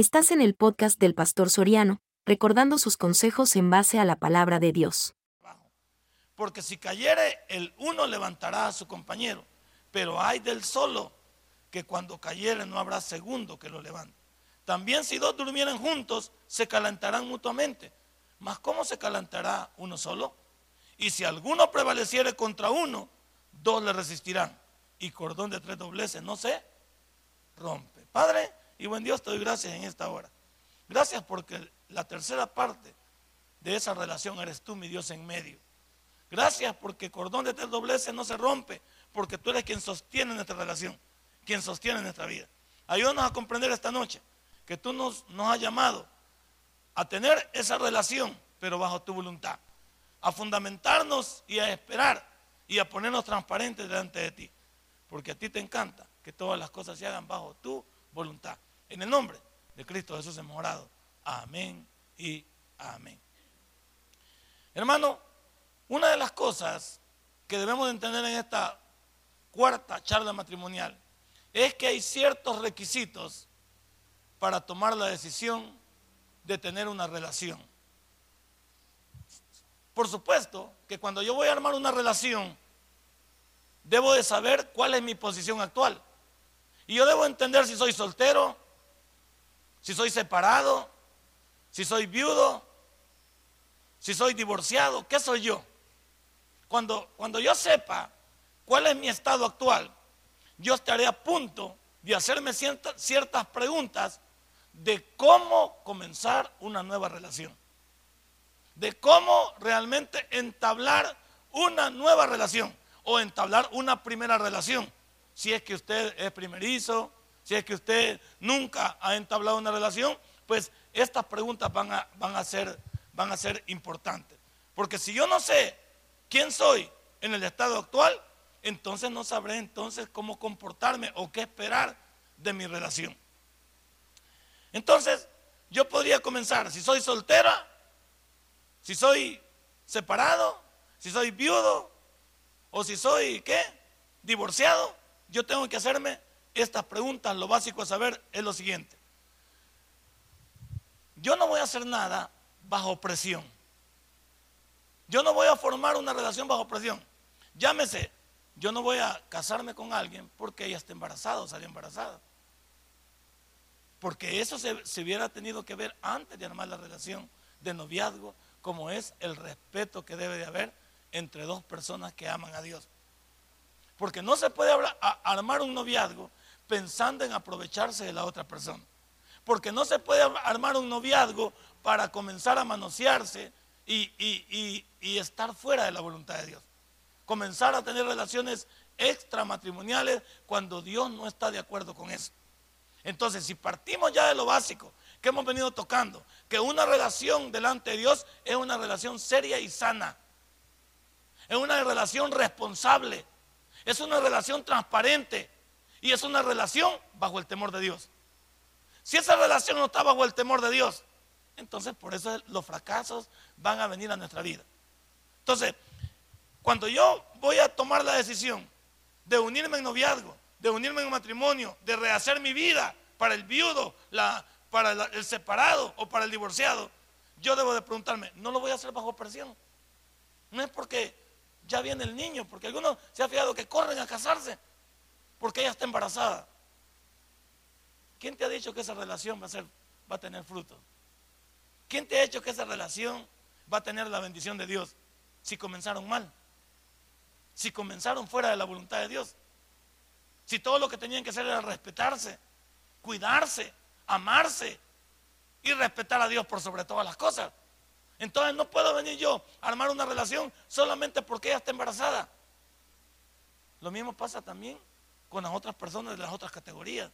Estás en el podcast del Pastor Soriano, recordando sus consejos en base a la palabra de Dios. Porque si cayere el uno levantará a su compañero, pero hay del solo que cuando cayere no habrá segundo que lo levante. También si dos durmieran juntos, se calentarán mutuamente. Mas ¿cómo se calentará uno solo? Y si alguno prevaleciere contra uno, dos le resistirán. Y cordón de tres dobleces no se rompe. Padre y buen Dios, te doy gracias en esta hora. Gracias porque la tercera parte de esa relación eres tú, mi Dios, en medio. Gracias porque cordón de tres dobleces no se rompe, porque tú eres quien sostiene nuestra relación, quien sostiene nuestra vida. Ayúdanos a comprender esta noche que tú nos has llamado a tener esa relación, pero bajo tu voluntad, a fundamentarnos y a esperar y a ponernos transparentes delante de ti, porque a ti te encanta que todas las cosas se hagan bajo tu voluntad. En el nombre de Cristo Jesús hemos orado. Amén y amén. Hermano, una de las cosas que debemos entender en esta cuarta charla matrimonial es que hay ciertos requisitos para tomar la decisión de tener una relación. Por supuesto que cuando yo voy a armar una relación, debo de saber cuál es mi posición actual. Y yo debo entender si soy soltero, si soy separado, si soy viudo, si soy divorciado, ¿qué soy yo? Cuando, cuando yo sepa cuál es mi estado actual, yo estaré a punto de hacerme ciertas preguntas de cómo comenzar una nueva relación, de cómo realmente entablar una nueva relación o entablar una primera relación. Si es que usted es primerizo, si es que usted nunca ha entablado una relación, pues estas preguntas van a, van a, ser, van a ser importantes. Porque si yo no sé quién soy en el estado actual, entonces no sabré entonces cómo comportarme o qué esperar de mi relación. Entonces, yo podría comenzar, si soy soltera, si soy separado, si soy viudo, o si soy, ¿qué? Divorciado, yo tengo que hacerme estas preguntas. Lo básico a saber es lo siguiente. Yo no voy a hacer nada bajo presión. Yo no voy a formar una relación bajo presión. Llámese, yo no voy a casarme con alguien porque ella está embarazada o salió embarazada. Porque eso se, se, hubiera tenido que ver antes de armar la relación de noviazgo, como es el respeto que debe de haber entre dos personas que aman a Dios. Porque no se puede armar un noviazgo pensando en aprovecharse de la otra persona. Porque no se puede armar un noviazgo para comenzar a manosearse y, y estar fuera de la voluntad de Dios. Comenzar a tener relaciones extramatrimoniales cuando Dios no está de acuerdo con eso. Entonces, si partimos ya de lo básico que hemos venido tocando, que una relación delante de Dios es una relación seria y sana, es una relación responsable, es una relación transparente y es una relación bajo el temor de Dios. Si esa relación no está bajo el temor de Dios, entonces por eso los fracasos van a venir a nuestra vida. Entonces, cuando yo voy a tomar la decisión de unirme en noviazgo, de unirme en matrimonio, de rehacer mi vida para el viudo, para el separado o para el divorciado, yo debo de preguntarme, ¿no lo voy a hacer bajo presión? No es porque ya viene el niño, porque algunos se han fijado que corren a casarse porque ella está embarazada. ¿Quién te ha dicho que esa relación va a, ser, va a tener fruto? ¿Quién te ha dicho que esa relación va a tener la bendición de Dios si comenzaron mal? Si comenzaron fuera de la voluntad de Dios. Si todo lo que tenían que hacer era respetarse, cuidarse, amarse y respetar a Dios por sobre todas las cosas. Entonces no puedo venir yo a armar una relación solamente porque ella está embarazada. Lo mismo pasa también con las otras personas de las otras categorías.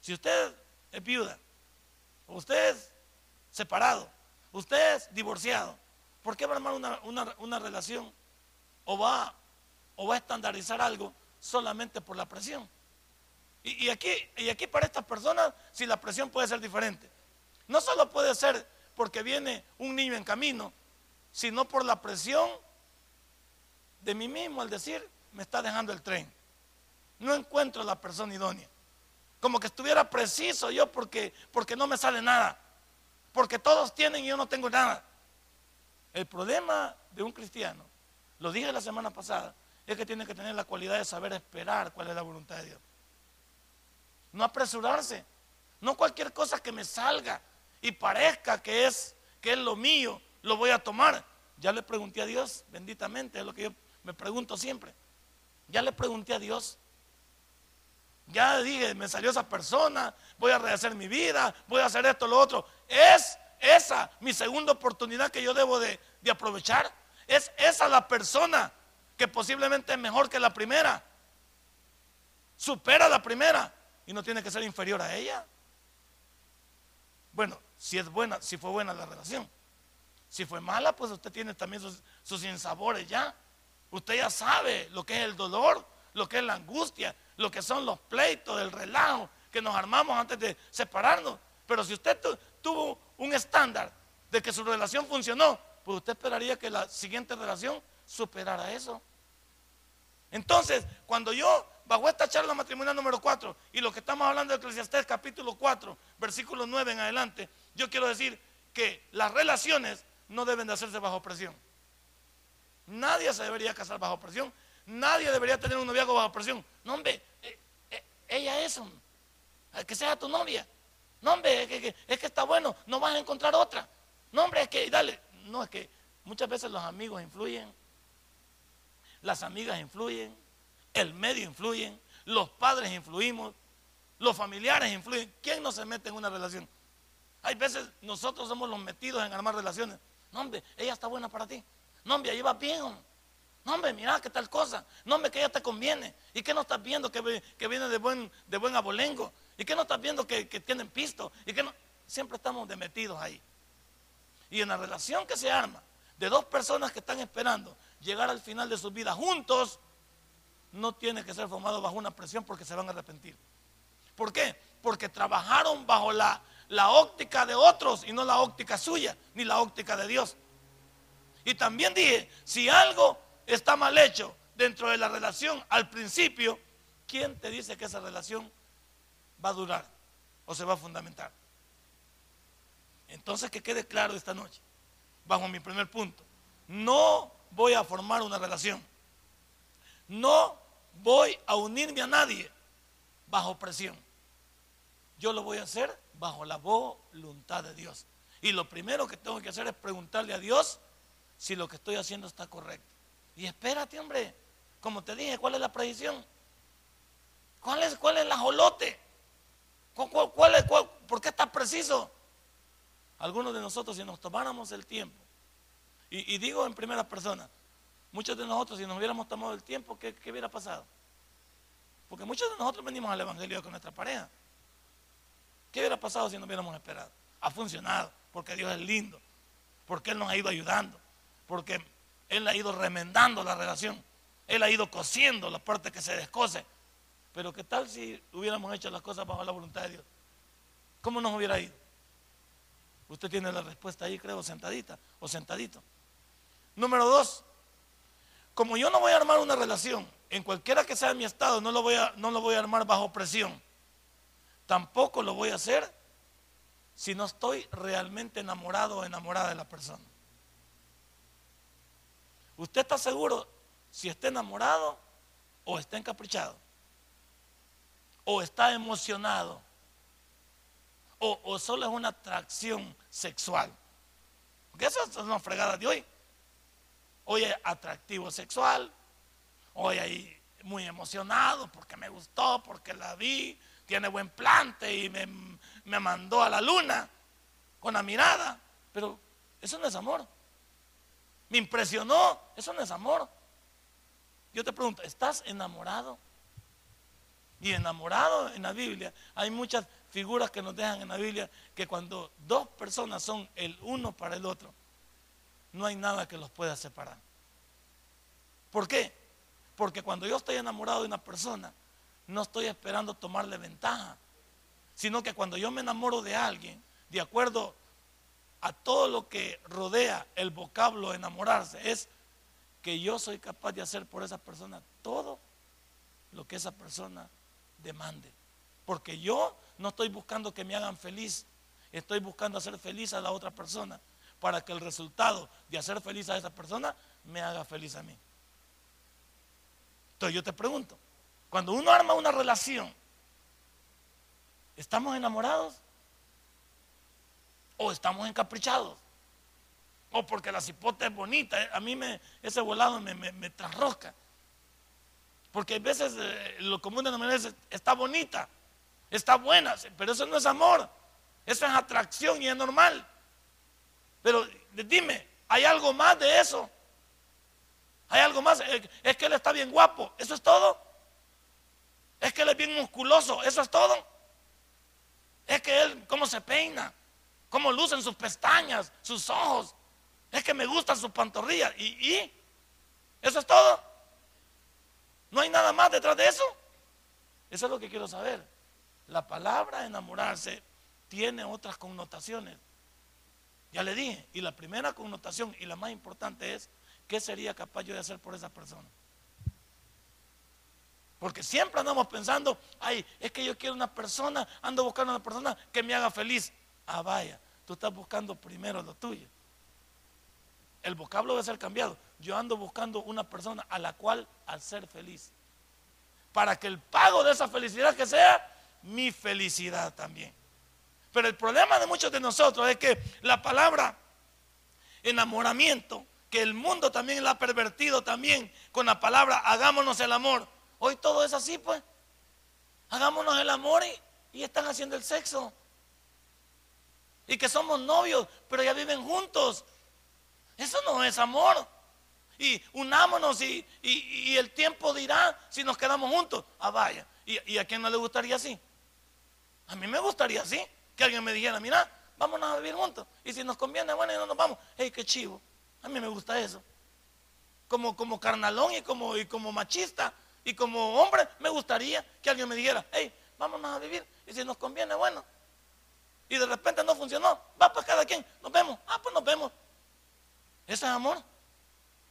Si usted es viuda, usted es separado, usted es divorciado, ¿por qué va a armar una, relación? O va, o va a estandarizar algo solamente por la presión. Y, aquí, y aquí para estas personas, si la presión puede ser diferente. No solo puede ser porque viene un niño en camino, sino por la presión de mí mismo al decir, me está dejando el tren. No encuentro la persona idónea. Como que estuviera preciso yo porque, porque no me sale nada. Porque todos tienen y yo no tengo nada. El problema de un cristiano, lo dije la semana pasada, es que tiene que tener la cualidad de saber esperar cuál es la voluntad de Dios. No apresurarse. No cualquier cosa que me salga y parezca que es, que es lo mío, lo voy a tomar. Ya le pregunté a Dios, benditamente, es lo que yo me pregunto siempre. Ya le pregunté a Dios. Ya dije, me salió esa persona, voy a rehacer mi vida, voy a hacer esto, lo otro. Es esa mi segunda oportunidad que yo debo de, aprovechar. Es esa la persona que posiblemente es mejor que la primera. Supera la primera y no tiene que ser inferior a ella. Bueno, si es buena, si fue buena la relación. Si fue mala, pues usted tiene también sus, sus sinsabores ya. Usted ya sabe lo que es el dolor, lo que es la angustia, lo que son los pleitos, el relajo que nos armamos antes de separarnos. Pero si usted tuvo un estándar de que su relación funcionó, pues usted esperaría que la siguiente relación superara eso. Entonces, cuando yo, bajo esta charla matrimonial número 4, y lo que estamos hablando de Eclesiastés capítulo 4, versículo 9 en adelante, yo quiero decir que las relaciones no deben de hacerse bajo presión. Nadie se debería casar bajo presión. Nadie debería tener un noviazgo bajo presión. No, hombre, eh, eh, ella es un, que sea tu novia. No, hombre, es que, es que está bueno, no vas a encontrar otra. No, hombre, es que, dale. No, es que muchas veces los amigos influyen, las amigas influyen, el medio influyen, los padres influimos, los familiares influyen. ¿Quién no se mete en una relación? Hay veces nosotros somos los metidos en armar relaciones. No, hombre, ella está buena para ti. No, hombre, ahí va bien. No, hombre, mira qué tal cosa. No, hombre, que ella te conviene. ¿Y qué no estás viendo que, viene de buen, de buen abolengo? ¿Y qué no estás viendo que, tienen pisto? ¿Y que? Siempre estamos metidos ahí. Y en la relación que se arma de dos personas que están esperando llegar al final de sus vidas juntos, no tiene que ser formado bajo una presión porque se van a arrepentir. ¿Por qué? Porque trabajaron bajo la la óptica de otros y no la óptica suya, ni la óptica de Dios. Y también dije, si algo está mal hecho dentro de la relación al principio, ¿quién te dice que esa relación va a durar o se va a fundamentar? Entonces que quede claro esta noche, bajo mi primer punto, no voy a formar una relación, no voy a unirme a nadie bajo presión. Yo lo voy a hacer bajo la voluntad de Dios. Y lo primero que tengo que hacer es preguntarle a Dios si lo que estoy haciendo está correcto. Y espérate, hombre, como te dije, ¿cuál es la predicción? ¿Cuál es, cuál es la jolote? ¿Cuál, es, ¿Por qué está preciso? Algunos de nosotros, si nos tomáramos el tiempo, y, digo en primera persona, muchos de nosotros, si nos hubiéramos tomado el tiempo, ¿qué, ¿qué, hubiera pasado? Porque muchos de nosotros venimos al Evangelio con nuestra pareja. ¿Qué hubiera pasado si no hubiéramos esperado? Ha funcionado, porque Dios es lindo, porque Él nos ha ido ayudando, porque Él ha ido remendando la relación, Él ha ido cosiendo la parte que se descose. Pero ¿qué tal si hubiéramos hecho las cosas bajo la voluntad de Dios? ¿Cómo nos hubiera ido? Usted tiene la respuesta ahí, creo, sentadita o sentadito. Número dos, como yo no voy a armar una relación, en cualquiera que sea mi estado, no lo voy a, no lo voy a armar bajo presión. Tampoco lo voy a hacer si no estoy realmente enamorado o enamorada de la persona. ¿Usted está seguro si está enamorado o está encaprichado? ¿O está emocionado? ¿O, solo es una atracción sexual? Porque eso es una fregada de hoy. Hoy es atractivo sexual. Hoy hay muy emocionado porque me gustó, porque la vi, tiene buen plante y me, mandó a la luna con la mirada. Pero eso no es amor. Me impresionó, eso no es amor. Yo te pregunto, ¿estás enamorado? Y enamorado en la Biblia, hay muchas figuras que nos dejan en la Biblia que cuando dos personas son el uno para el otro, no hay nada que los pueda separar. ¿Por qué? Porque cuando yo estoy enamorado de una persona, no estoy esperando tomarle ventaja, sino que cuando yo me enamoro de alguien, de acuerdo a todo lo que rodea el vocablo enamorarse, es que yo soy capaz de hacer por esa persona todo lo que esa persona demande. Porque yo no estoy buscando que me hagan feliz, estoy buscando hacer feliz a la otra persona para que el resultado de hacer feliz a esa persona me haga feliz a mí. Entonces yo te pregunto, cuando uno arma una relación, ¿estamos enamorados? ¿O estamos encaprichados? ¿O porque la cipota es bonita? A mí me, ese volado me, me, trasrosca. Porque a veces eh, lo común de es está bonita, está buena, pero eso no es amor. Eso es atracción y es normal. Pero dime, ¿hay algo más de eso? ¿Hay algo más? Es que él está bien guapo, ¿eso es todo? Es que él es bien musculoso, ¿eso es todo? Es que él, cómo se peina, cómo lucen sus pestañas, sus ojos. Es que me gustan sus pantorrillas. ¿Y. ¿Eso es todo? ¿No hay nada más detrás de eso? Eso es lo que quiero saber. La palabra enamorarse tiene otras connotaciones. Ya le dije, y la primera connotación y la más importante es, ¿qué sería capaz yo de hacer por esa persona? Porque siempre andamos pensando, ay, es que yo quiero una persona, ando buscando una persona que me haga feliz. Ah, vaya, tú estás buscando primero lo tuyo. El vocablo debe ser cambiado yo ando buscando una persona a la cual al ser feliz. Para que el pago de esa felicidad que sea mi felicidad también. Pero el problema de muchos de nosotros es que la palabra enamoramiento, que el mundo también la ha pervertido también con la palabra hagámonos el amor. Hoy todo es así, pues. Hagámonos el amor y, y están haciendo el sexo. Y que somos novios, pero ya viven juntos. Eso no es amor y unámonos y, el tiempo dirá si nos quedamos juntos. Ah, vaya. ¿Y, a quién no le gustaría así? A mí me gustaría así. Que alguien me dijera, mira, vámonos a vivir juntos. Y si nos conviene, bueno, y no nos vamos. ¡Ey, qué chivo! A mí me gusta eso. Como, como carnalón y como, y como machista y como hombre, me gustaría que alguien me dijera, hey, vámonos a vivir. Y si nos conviene, bueno. Y de repente no funcionó. Va pues cada quien. Nos vemos. Ah, pues nos vemos. Ese es amor.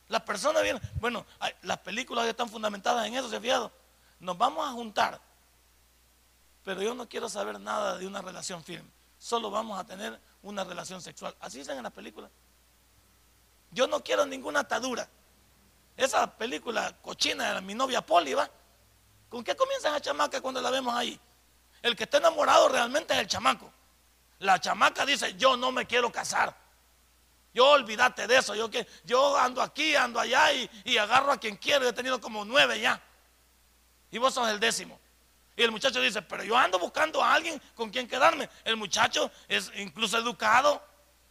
La persona viene, bueno, las películas están fundamentadas en eso, ¿se ha fijado? Nos vamos a juntar, pero yo no quiero saber nada de una relación firme. Solo vamos a tener una relación sexual. Así dicen en la película. Yo no quiero ninguna atadura. Esa película cochina de mi novia Poli, ¿va? ¿Con qué comienza esa chamaca cuando la vemos ahí? El que está enamorado realmente es el chamaco. La chamaca dice, yo no me quiero casar. Yo olvídate de eso. Yo, yo ando aquí, ando allá y, agarro a quien quiero. he tenido como nueve ya. Y vos sos el décimo. Y el muchacho dice, pero yo ando buscando a alguien con quien quedarme. El muchacho es incluso educado.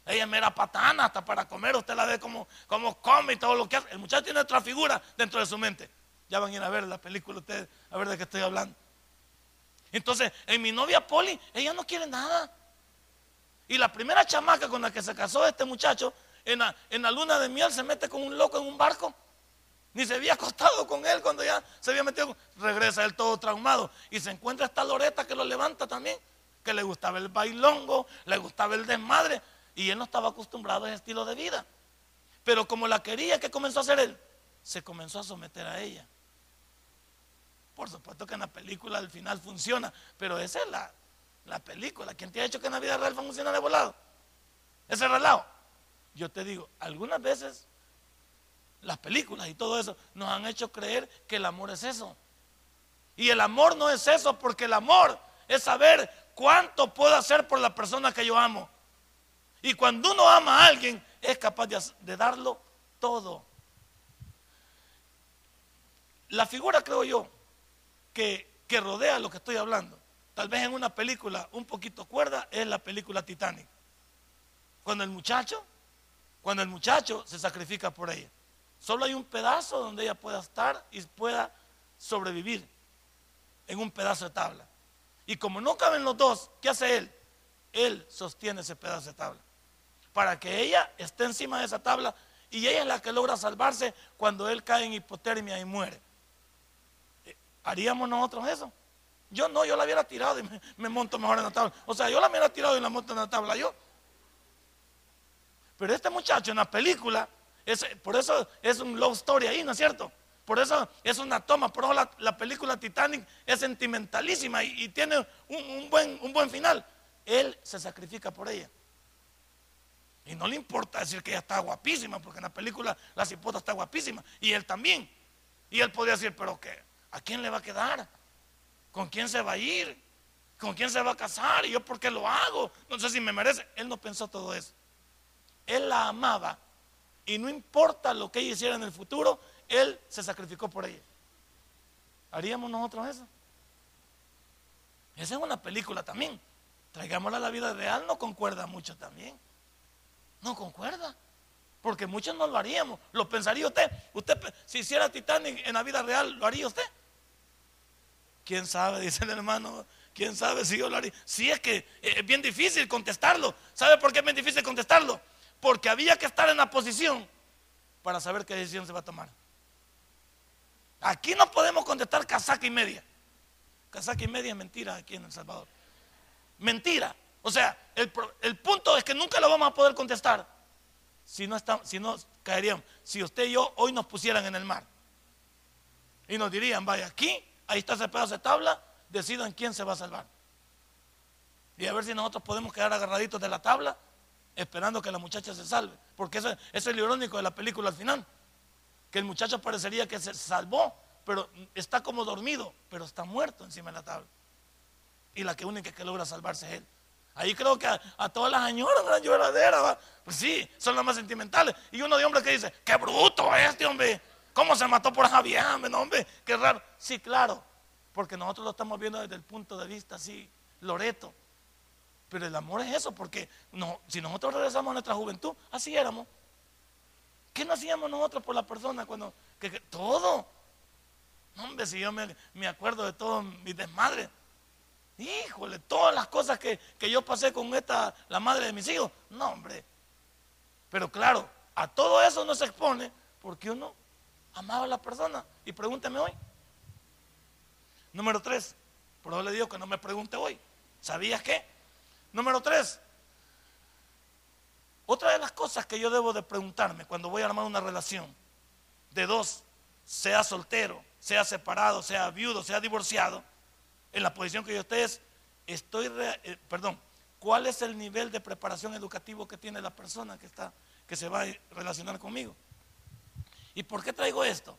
Ella es mera patana hasta para comer. Usted la ve como, como come y todo lo que hace. El muchacho tiene otra figura dentro de su mente. Ya van a ir a ver la película ustedes, a ver de qué estoy hablando. Entonces, en mi novia Poli, ella no quiere nada. Y la primera chamaca con la que se casó este muchacho, en la, luna de miel se mete con un loco en un barco. Ni se había acostado con él cuando ya se había metido. Regresa él todo traumado. Y se encuentra esta Loreta que lo levanta también. Que le gustaba el bailongo, le gustaba el desmadre. Y él no estaba acostumbrado a ese estilo de vida. Pero como la quería, ¿qué comenzó a hacer él? Se comenzó a someter a ella. Por supuesto que en la película al final funciona, pero esa es la, la película. ¿Quién te ha hecho que en la vida real funciona de volado? Ese relajo. Yo te digo, algunas veces las películas y todo eso nos han hecho creer que el amor es eso. Y el amor no es eso, porque el amor es saber cuánto puedo hacer por la persona que yo amo. Y cuando uno ama a alguien, es capaz de, darlo todo. La figura, creo yo, que, que rodea lo que estoy hablando, tal vez en una película un poquito cuerda, es la película Titanic. Cuando el muchacho, cuando el muchacho se sacrifica por ella. Solo hay un pedazo donde ella pueda estar y pueda sobrevivir en un pedazo de tabla. Y como no caben los dos, ¿qué hace él? Él sostiene ese pedazo de tabla. Para que ella esté encima de esa tabla y ella es la que logra salvarse cuando él cae en hipotermia y muere. ¿Haríamos nosotros eso? Yo no, yo la hubiera tirado y me, monto mejor en la tabla. O sea, yo la hubiera tirado y la monto en la tabla yo. Pero este muchacho en la película, por eso es un love story ahí, ¿no es cierto? por eso es una toma, por eso la, película Titanic es sentimentalísima y, tiene un, buen, un buen final. Él se sacrifica por ella. Y no le importa decir que ella está guapísima, porque en la película la cipota está guapísima. Y él también. Y él podría decir, pero ¿qué? ¿A quién le va a quedar? ¿Con quién se va a ir? ¿Con quién se va a casar? ¿Y yo por qué lo hago? No sé si me merece. Él no pensó todo eso. Él la amaba. Y no importa lo que ella hiciera en el futuro, él se sacrificó por ella. ¿Haríamos nosotros eso? Esa es una película también. Traigámosla a la vida real, no concuerda mucho también. No concuerda. Porque muchos no lo haríamos. ¿Lo pensaría usted? Usted, si hiciera Titanic en la vida real, ¿lo haría usted? ¿Quién sabe? Dice el hermano. ¿Quién sabe si yo lo haría? Si es que es bien difícil contestarlo. ¿Sabe por qué es bien difícil contestarlo? Porque había que estar en la posición para saber qué decisión se va a tomar. Aquí no podemos contestar casaca y media. Casaca y media es mentira aquí en El Salvador. Mentira. O sea, el, punto es que nunca lo vamos a poder contestar si no, está, si no caeríamos. Si usted y yo hoy nos pusieran en el mar y nos dirían, vaya, aquí, ahí está ese pedazo de tabla, decidan quién se va a salvar. Y a ver si nosotros podemos quedar agarraditos de la tabla esperando que la muchacha se salve. Porque eso, es lo irónico de la película al final. Que el muchacho parecería que se salvó, pero está como dormido, pero está muerto encima de la tabla. Y la que única que logra salvarse es él. Ahí creo que a, todas las señoras, la lloradera, pues sí, son las más sentimentales. Y uno de hombres que dice, qué bruto este hombre, ¿cómo se mató por Javier, hombre? Qué raro. Sí, claro, porque nosotros lo estamos viendo desde el punto de vista así, Loreto. Pero el amor es eso, porque no, si nosotros regresamos a nuestra juventud, así éramos. ¿Qué no hacíamos nosotros por la persona cuando... Que, todo. hombre, si yo me, acuerdo de todo mi desmadre. Híjole, todas las cosas que, yo pasé con esta, la madre de mis hijos. No, hombre. Pero claro, a todo eso no se expone porque uno amaba a la persona. Y pregúnteme hoy. Número tres. Por eso le digo que no me pregunte hoy. ¿Sabías qué? Número tres. Otra de las cosas que yo debo de preguntarme cuando voy a armar una relación de dos, sea soltero, sea separado, sea viudo, sea divorciado, en la posición que yo esté es, estoy, eh, perdón, ¿cuál es el nivel de preparación educativo que tiene la persona que, está, que se va a relacionar conmigo? ¿Y por qué traigo esto?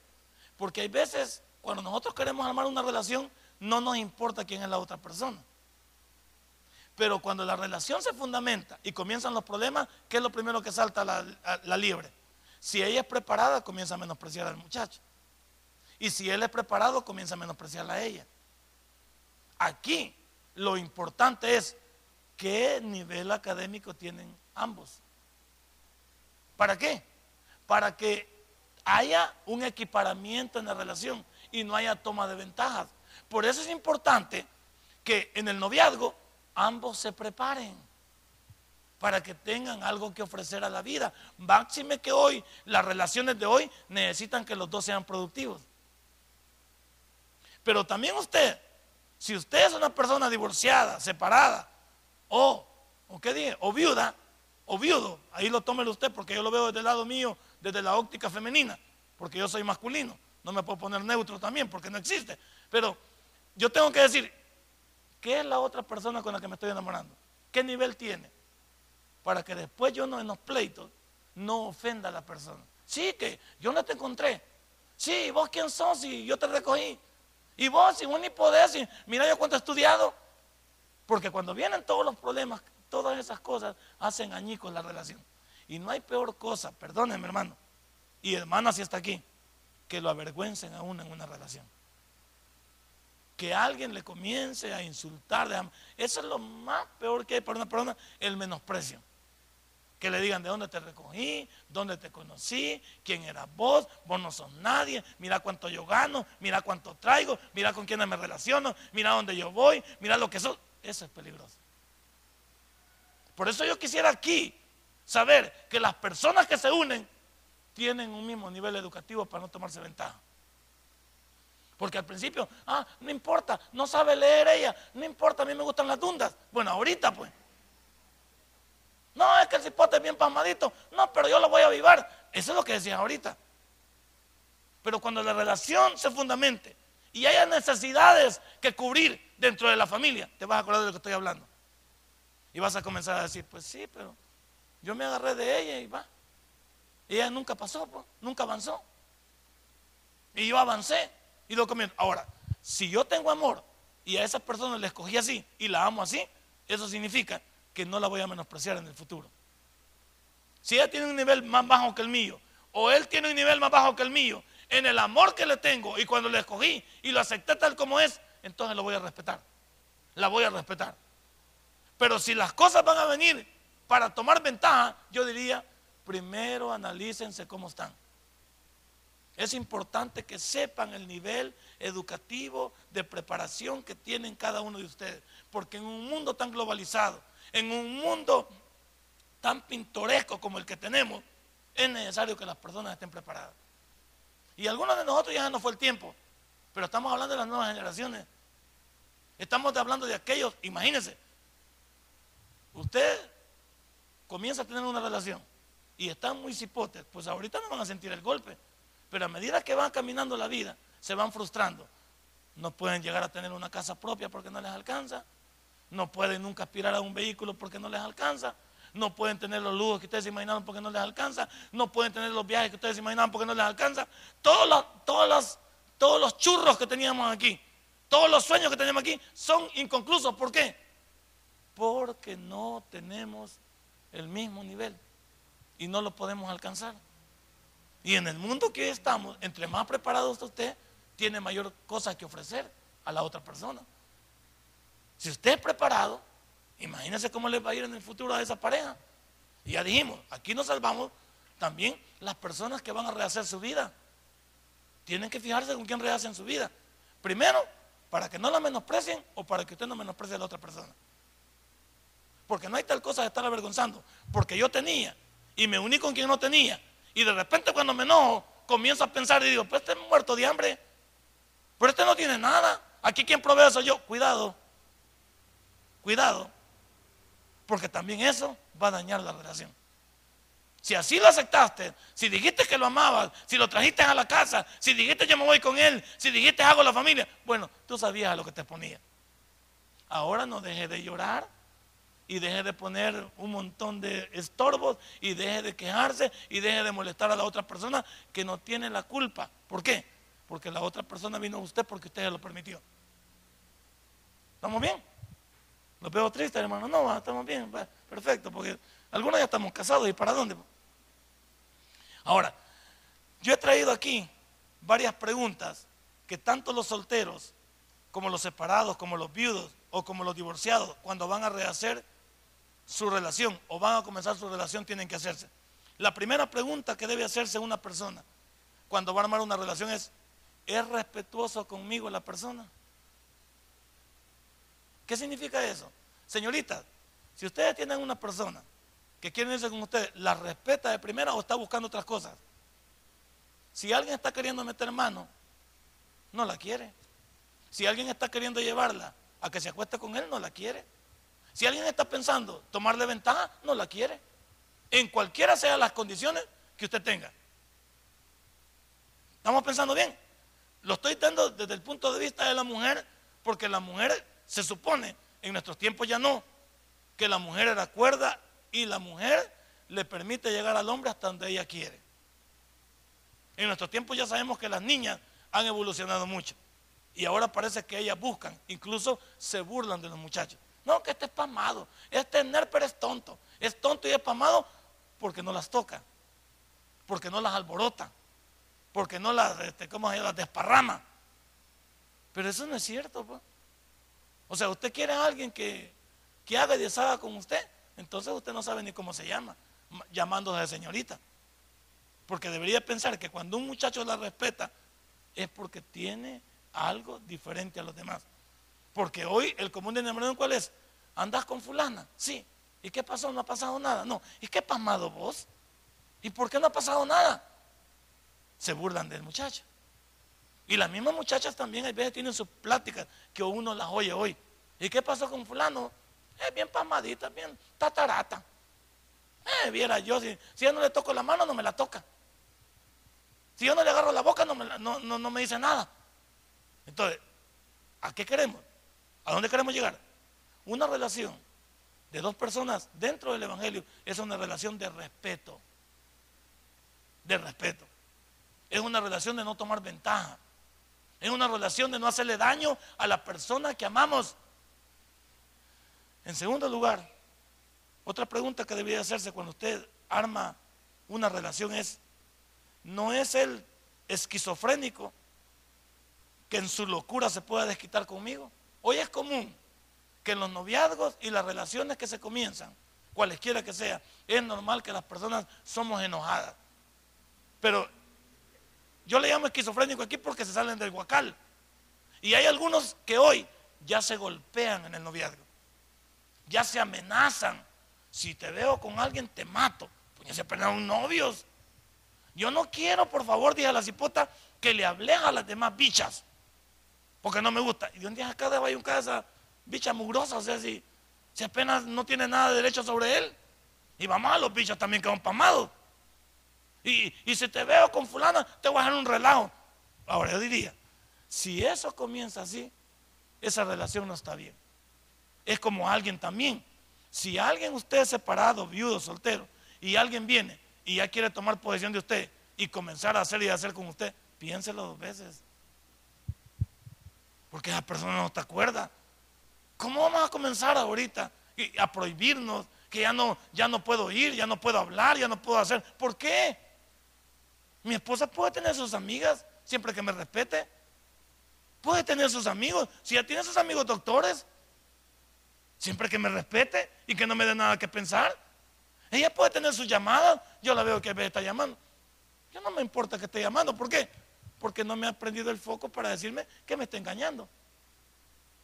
Porque hay veces, cuando nosotros queremos armar una relación, no nos importa quién es la otra persona. Pero cuando la relación se fundamenta y comienzan los problemas, ¿qué es lo primero que salta la, la liebre? Si ella es preparada, comienza a menospreciar al muchacho. Y si él es preparado, comienza a menospreciarla a ella. Aquí lo importante es qué nivel académico tienen ambos. ¿Para qué? Para que haya un equiparamiento en la relación y no haya toma de ventajas. Por eso es importante que en el noviazgo ambos se preparen para que tengan algo que ofrecer a la vida. Máxime que hoy, las relaciones de hoy necesitan que los dos sean productivos. Pero también usted si usted es una persona divorciada, separada, o, ¿o qué dije? O viuda, o viudo, ahí lo tómelo usted porque yo lo veo desde el lado mío, desde la óptica femenina, porque yo soy masculino. No me puedo poner neutro también porque no existe. Pero yo tengo que decir, ¿qué es la otra persona con la que me estoy enamorando? ¿Qué nivel tiene? Para que después yo no en los pleitos no ofenda a la persona. Sí, que yo no te encontré. Sí, vos quién sos y yo te recogí. Y vos, si vos ni podés, mira yo cuánto he estudiado. Porque cuando vienen todos los problemas, todas esas cosas hacen añicos la relación. Y no hay peor cosa, perdónenme hermano, y hermana si está aquí, que lo avergüencen a uno en una relación. Que alguien le comience a insultar. Eso es lo más peor que hay para una persona, el menosprecio. Que le digan de dónde te recogí, dónde te conocí, quién eras vos, vos no sos nadie, mira cuánto yo gano, mira cuánto traigo, mira con quiénes me relaciono, mira dónde yo voy, mira lo que soy. Eso es peligroso. Por eso yo quisiera aquí saber que las personas que se unen tienen un mismo nivel educativo para no tomarse ventaja. Porque al principio, ah, no importa, no sabe leer ella, no importa, a mí me gustan las dundas. Bueno, ahorita pues. No, es que el cipote es bien pasmadito. No, pero yo lo voy a avivar. Eso es lo que decían ahorita. Pero cuando la relación se fundamente y haya necesidades que cubrir dentro de la familia, te vas a acordar de lo que estoy hablando. Y vas a comenzar a decir, pues sí, pero yo me agarré de ella y va. ella nunca pasó, pues, nunca avanzó. Y yo avancé y lo comienzo. Ahora, si yo tengo amor y a esa persona le escogí así y la amo así, eso significa que no la voy a menospreciar en el futuro. Si ella tiene un nivel más bajo que el mío, o él tiene un nivel más bajo que el mío, en el amor que le tengo y cuando le escogí y lo acepté tal como es, entonces lo voy a respetar. La voy a respetar. Pero si las cosas van a venir para tomar ventaja, yo diría, primero analícense cómo están. Es importante que sepan el nivel educativo de preparación que tienen cada uno de ustedes. Porque en un mundo tan globalizado, en un mundo tan pintoresco como el que tenemos, es necesario que las personas estén preparadas. Y algunos de nosotros ya no fue el tiempo, pero estamos hablando de las nuevas generaciones. Estamos hablando de aquellos, imagínense, usted comienza a tener una relación y están muy cipotes, pues ahorita no van a sentir el golpe, pero a medida que van caminando la vida, se van frustrando. No pueden llegar a tener una casa propia porque no les alcanza. No pueden nunca aspirar a un vehículo porque no les alcanza. No pueden tener los lujos que ustedes imaginaban porque no les alcanza. No pueden tener los viajes que ustedes imaginaban porque no les alcanza. Todos los, todos los, todos los churros que teníamos aquí, todos los sueños que teníamos aquí son inconclusos. ¿Por qué? Porque no tenemos el mismo nivel y no lo podemos alcanzar. Y en el mundo que estamos, entre más preparado está usted, tiene mayor cosa que ofrecer a la otra persona. Si usted es preparado, imagínese cómo le va a ir en el futuro a esa pareja. Y ya dijimos, aquí nos salvamos también las personas que van a rehacer su vida. Tienen que fijarse con quién rehacen su vida. Primero, para que no la menosprecien o para que usted no menosprecie a la otra persona. Porque no hay tal cosa de estar avergonzando. Porque yo tenía y me uní con quien no tenía y de repente cuando me enojo, comienzo a pensar y digo, pues este es muerto de hambre. Pero este no tiene nada. Aquí quien provee soy yo. Cuidado. Cuidado. Porque también eso va a dañar la relación. Si así lo aceptaste, si dijiste que lo amabas, si lo trajiste a la casa, si dijiste yo me voy con él, si dijiste hago la familia, bueno, tú sabías a lo que te ponía. Ahora no dejes de llorar y deje de poner un montón de estorbos y deje de quejarse y deje de molestar a la otra persona que no tiene la culpa. ¿Por qué? Porque la otra persona vino a usted porque usted se lo permitió. ¿Estamos bien? ¿Lo veo triste, hermano? No, estamos bien, perfecto, porque algunos ya estamos casados y para dónde. Ahora, yo he traído aquí varias preguntas que tanto los solteros como los separados, como los viudos o como los divorciados, cuando van a rehacer su relación o van a comenzar su relación tienen que hacerse. La primera pregunta que debe hacerse una persona cuando va a armar una relación es, ¿es respetuoso conmigo la persona? ¿Qué significa eso? Señorita, si ustedes tienen una persona que quiere irse con ustedes, ¿la respeta de primera o está buscando otras cosas? Si alguien está queriendo meter mano, no la quiere. Si alguien está queriendo llevarla a que se acueste con él, no la quiere. Si alguien está pensando tomarle ventaja, no la quiere. En cualquiera sean las condiciones que usted tenga. ¿Estamos pensando bien? Lo estoy dando desde el punto de vista de la mujer, porque la mujer se supone, en nuestros tiempos ya no, que la mujer era cuerda y la mujer le permite llegar al hombre hasta donde ella quiere. En nuestros tiempos ya sabemos que las niñas han evolucionado mucho y ahora parece que ellas buscan, incluso se burlan de los muchachos. No, que este es pamado. Este Nerper es tonto. Es tonto y es pamado porque no las toca. Porque no las alborota. Porque no las, este, ¿cómo se las desparrama. Pero eso no es cierto. Pues. O sea, usted quiere a alguien que, que haga y deshaga con usted. Entonces usted no sabe ni cómo se llama, llamándose de señorita. Porque debería pensar que cuando un muchacho la respeta es porque tiene algo diferente a los demás. Porque hoy el común denominador cuál es? ¿Andas con fulana? Sí. ¿Y qué pasó? No ha pasado nada. No. ¿Y qué pasmado vos? ¿Y por qué no ha pasado nada? Se burlan del muchacho. Y las mismas muchachas también a veces tienen sus pláticas que uno las oye hoy. ¿Y qué pasó con fulano? Es bien pasmadita, bien tatarata. Eh, viera yo, si, si no le toco la mano, no me la toca. Si yo no le agarro la boca, no no, no me dice nada. Entonces, ¿a qué queremos? ¿A dónde queremos llegar? Una relación de dos personas dentro del Evangelio es una relación de respeto. De respeto. Es una relación de no tomar ventaja. Es una relación de no hacerle daño a la persona que amamos. En segundo lugar, otra pregunta que debería hacerse cuando usted arma una relación es, ¿no es el esquizofrénico que en su locura se pueda desquitar conmigo? Hoy es común que en los noviazgos y las relaciones que se comienzan, cualesquiera que sea, es normal que las personas somos enojadas. Pero yo le llamo esquizofrénico aquí porque se salen del guacal. Y hay algunos que hoy ya se golpean en el noviazgo ya se amenazan. Si te veo con alguien, te mato. Pues ya se perdieron novios. Yo no quiero, por favor, dije a la cipota, que le hablé a las demás bichas. Porque no me gusta. Y un día acá de un casa bicha mugrosa, o sea, si, si apenas no tiene nada de derecho sobre él. Y vamos a los bichos también que son pamados. Y, y si te veo con fulana, te voy a dejar un relajo. Ahora yo diría, si eso comienza así, esa relación no está bien es como alguien también. Si alguien usted es separado, viudo, soltero, y alguien viene y ya quiere tomar posesión de usted y comenzar a hacer y hacer con usted, piénselo dos veces. Porque esa persona no te acuerda. ¿Cómo vamos a comenzar ahorita a prohibirnos que ya no, ya no puedo ir, ya no puedo hablar, ya no puedo hacer? ¿Por qué? Mi esposa puede tener sus amigas siempre que me respete. Puede tener sus amigos. Si ya tiene sus amigos doctores, Siempre que me respete y que no me dé nada que pensar. Ella puede tener sus llamadas. Yo la veo que me está llamando. Yo no me importa que esté llamando. ¿Por qué? Porque no me ha prendido el foco para decirme que me está engañando.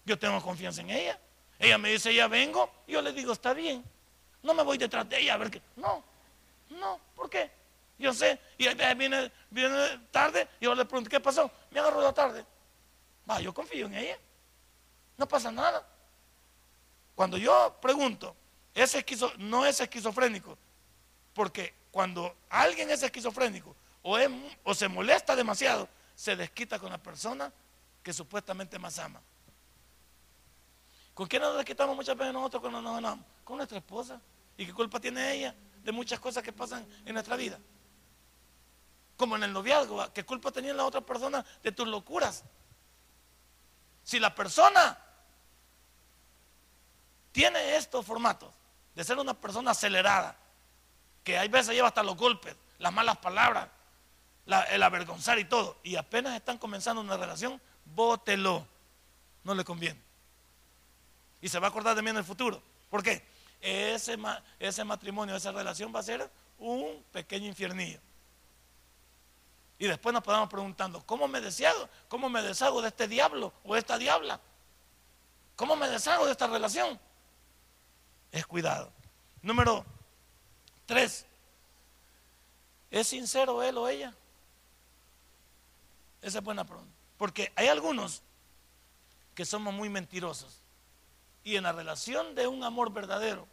Yo tengo confianza en ella. Ella me dice, ya vengo. Yo le digo, está bien. No me voy detrás de ella a ver qué. No, no, ¿por qué? Yo sé. Y viene, viene tarde. Y yo le pregunto, ¿qué pasó? Me agarró la tarde. Va, yo confío en ella. No pasa nada. Cuando yo pregunto, no es esquizofrénico, porque cuando alguien es esquizofrénico o, se molesta demasiado, se desquita con la persona que supuestamente más ama. ¿Con quién nos desquitamos muchas veces nosotros cuando nos amamos? Con nuestra esposa. ¿Y qué culpa tiene ella de muchas cosas que pasan en nuestra vida? Como en el noviazgo, ¿qué culpa tenía la otra persona de tus locuras? Si la persona tiene estos formatos de ser una persona acelerada, que hay veces lleva hasta los golpes, las malas palabras, el avergonzar y todo, y apenas están comenzando una relación, bótelo, no le conviene. Y se va a acordar de mí en el futuro. ¿Por qué? Ese, ese matrimonio, esa relación va a ser un pequeño infiernillo. Y después nos podemos preguntando, ¿cómo me deshago? ¿Cómo me deshago de este diablo o esta diabla? ¿Cómo me deshago de esta relación? es cuidado. Número tres, ¿es sincero él o ella? Esa es buena pregunta. Porque hay algunos que somos muy mentirosos. Y en la relación de un amor verdadero,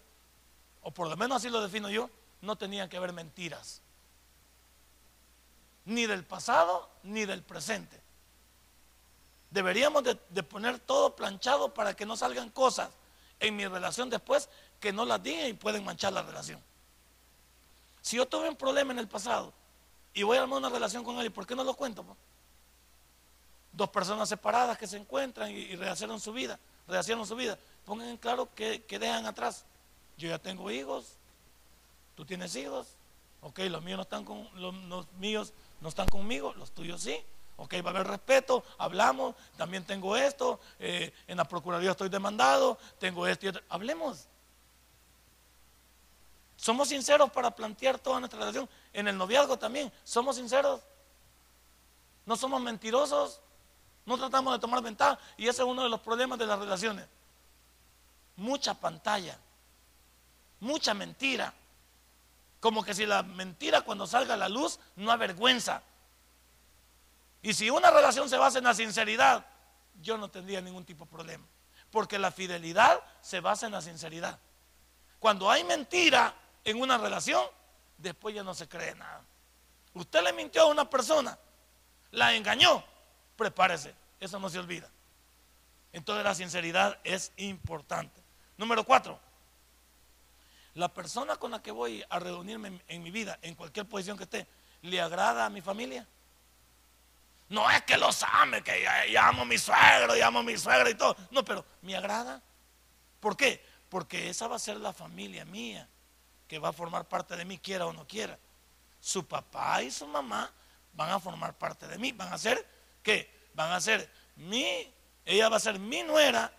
o por lo menos así lo defino yo, no tenían que haber mentiras. Ni del pasado ni del presente. Deberíamos de, poner todo planchado para que no salgan cosas en mi relación después que no las digan y pueden manchar la relación. Si yo tuve un problema en el pasado y voy a armar una relación con él, ¿y por qué no lo cuento? Dos personas separadas que se encuentran y, rehacieron su vida, rehacieron su vida. Pongan en claro que, dejan atrás. Yo ya tengo hijos, tú tienes hijos, ok, los míos no están con, los míos no están conmigo, los tuyos sí. Ok, va a haber respeto, hablamos, también tengo esto, eh, en la Procuraduría estoy demandado, tengo esto y otro. Hablemos. Somos sinceros para plantear toda nuestra relación. En el noviazgo también, somos sinceros. No somos mentirosos, no tratamos de tomar ventaja. Y ese es uno de los problemas de las relaciones. Mucha pantalla, mucha mentira. Como que si la mentira cuando salga a la luz no avergüenza. Y si una relación se basa en la sinceridad, yo no tendría ningún tipo de problema. Porque la fidelidad se basa en la sinceridad. Cuando hay mentira en una relación, después ya no se cree nada. Usted le mintió a una persona, la engañó, prepárese, eso no se olvida. Entonces la sinceridad es importante. Número cuatro, la persona con la que voy a reunirme en, mi vida, en cualquier posición que esté, ¿le agrada a mi familia? No es que los ame, que llamo a mi suegro, llamo a mi suegra y todo. No, pero ¿me agrada? ¿Por qué? Porque esa va a ser la familia mía, que va a formar parte de mí, quiera o no quiera. Su papá y su mamá van a formar parte de mí, van a ser, ¿qué? Van a ser mi, ella va a ser mi nuera,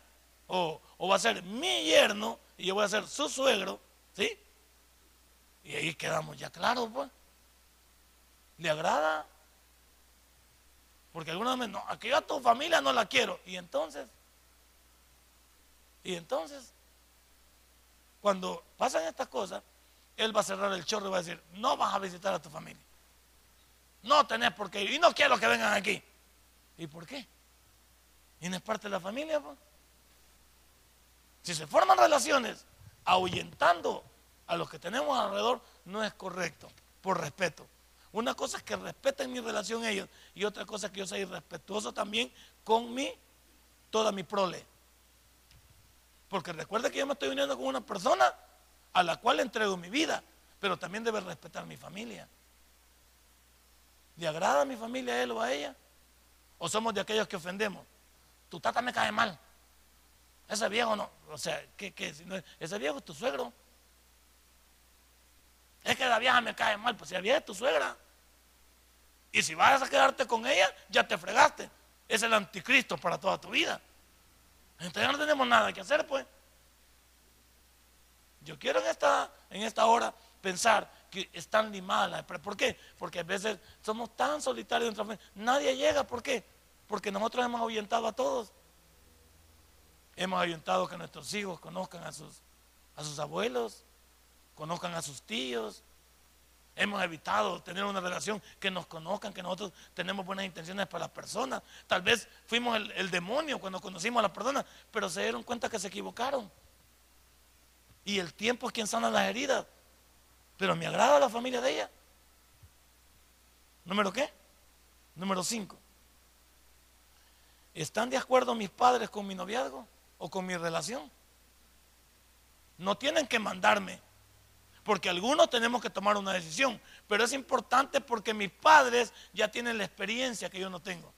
o, va a ser mi yerno, y yo voy a ser su suegro, ¿Sí? Y ahí quedamos ya claros, pues. ¿Le agrada? Porque algunos me no, aquí a tu familia no la quiero. Y entonces, y entonces, cuando pasan estas cosas, él va a cerrar el chorro y va a decir, no vas a visitar a tu familia. No tenés por qué ir. Y no quiero que vengan aquí. ¿Y por qué? ¿Y no es parte de la familia? Si se forman relaciones ahuyentando a los que tenemos alrededor no es correcto, por respeto. Una cosa es que respeten mi relación ellos y otra cosa es que yo sea irrespetuoso también con mi, toda mi prole. Porque recuerda que yo me estoy uniendo con una persona a la cual entrego mi vida, pero también debe respetar mi familia. ¿Le agrada a mi familia a él o a ella? ¿O somos de aquellos que ofendemos? Tu tata me cae mal. Ese viejo no, o sea, ¿qué, qué? Ese viejo es tu suegro. Es que la vieja me cae mal, pues si la vieja es tu suegra. Y si vas a quedarte con ella, ya te fregaste. Es el anticristo para toda tu vida. Entonces no tenemos nada que hacer, pues. Yo quiero en esta, en esta hora pensar están limadas ¿Por qué? Porque a veces somos tan solitarios dentro de Nadie llega, ¿por qué? Porque nosotros hemos ahuyentado a todos. Hemos ayuntado que nuestros hijos conozcan a sus, a sus abuelos, conozcan a sus tíos. Hemos evitado tener una relación que nos conozcan, que nosotros tenemos buenas intenciones para las personas. Tal vez fuimos el, el demonio cuando conocimos a las personas, pero se dieron cuenta que se equivocaron. Y el tiempo es quien sana las heridas. Pero me agrada la familia de ella. ¿Número qué? Número cinco. ¿Están de acuerdo mis padres con mi noviazgo? o con mi relación. No tienen que mandarme, porque algunos tenemos que tomar una decisión, pero es importante porque mis padres ya tienen la experiencia que yo no tengo.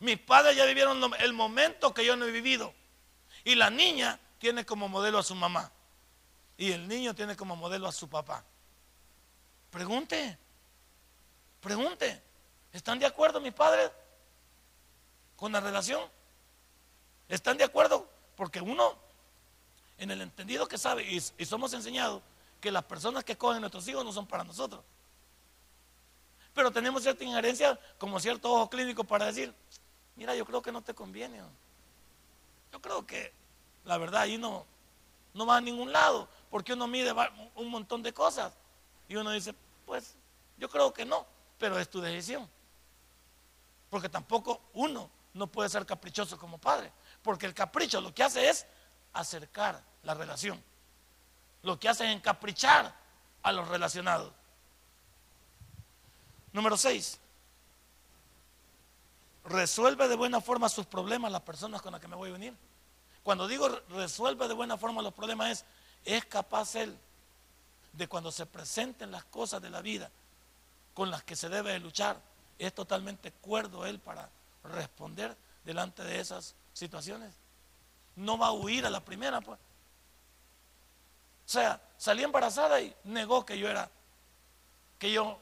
Mis padres ya vivieron el momento que yo no he vivido. Y la niña tiene como modelo a su mamá. Y el niño tiene como modelo a su papá. Pregunte, pregunte, ¿están de acuerdo mis padres con la relación? ¿Están de acuerdo? Porque uno, en el entendido que sabe, y, somos enseñados, que las personas que cogen nuestros hijos no son para nosotros. Pero tenemos cierta injerencia, como cierto ojo clínico para decir, mira, yo creo que no te conviene. Yo creo que la verdad ahí no, no va a ningún lado, porque uno mide un montón de cosas. Y uno dice, pues yo creo que no, pero es tu decisión. Porque tampoco uno no puede ser caprichoso como padre. Porque el capricho lo que hace es acercar la relación. Lo que hace es encaprichar a los relacionados. Número 6. Resuelve de buena forma sus problemas las personas con las que me voy a unir. Cuando digo resuelve de buena forma los problemas es, es capaz él de cuando se presenten las cosas de la vida con las que se debe luchar, es totalmente cuerdo él para responder delante de esas situaciones. No va a huir a la primera, pues. O sea, salí embarazada y negó que yo era, que yo,